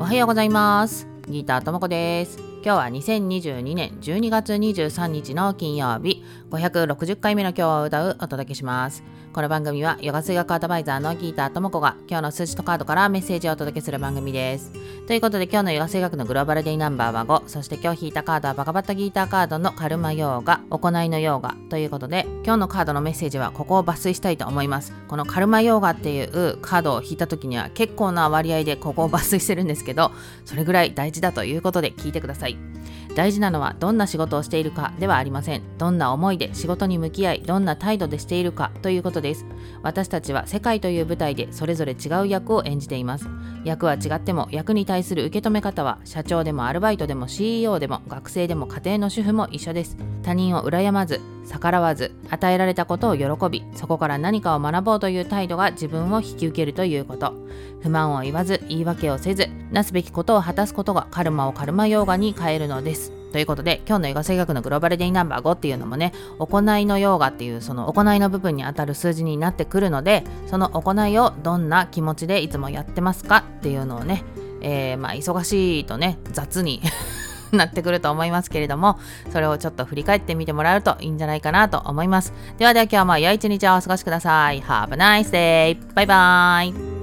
おはようございます。ギーターともこです。今日は2022年12月23日の金曜日。560回目の今日を歌うお届けします。この番組はヨガ数学アドバイザーのギーターともこが今日の数字とカードからメッセージをお届けする番組です。ということで今日のヨガ数学のグローバルデイナンバーは5そして今日引いたカードはバカバッタギーターカードのカルマヨーガ行いのヨーガということで今日のカードのメッセージはここを抜粋したいと思います。このカルマヨーガっていうカードを引いた時には結構な割合でここを抜粋してるんですけどそれぐらい大事だということで聞いてください。Bye. 大事なのはどんな仕事をしているかではありません。どんな思いで仕事に向き合いどんな態度でしているかということです。私たちは世界という舞台でそれぞれ違う役を演じています。役は違っても役に対する受け止め方は社長でもアルバイトでも CEO でも学生でも家庭の主婦も一緒です。他人を羨まず逆らわず与えられたことを喜びそこから何かを学ぼうという態度が自分を引き受けるということ。不満を言わず言い訳をせずなすべきことを果たすことがカルマをカルマヨーガに変えるのですということで今日のヨガ性学のグローバルデイナンバー5っていうのもね行いのヨーガっていうその行いの部分にあたる数字になってくるのでその行いをどんな気持ちでいつもやってますかっていうのをね、えー、まあ忙しいとね雑に なってくると思いますけれども、それをちょっと振り返ってみてもらえるといいんじゃないかなと思います。ではでは今日も良い一日をお過ごしください。Have a nice day! バイバイ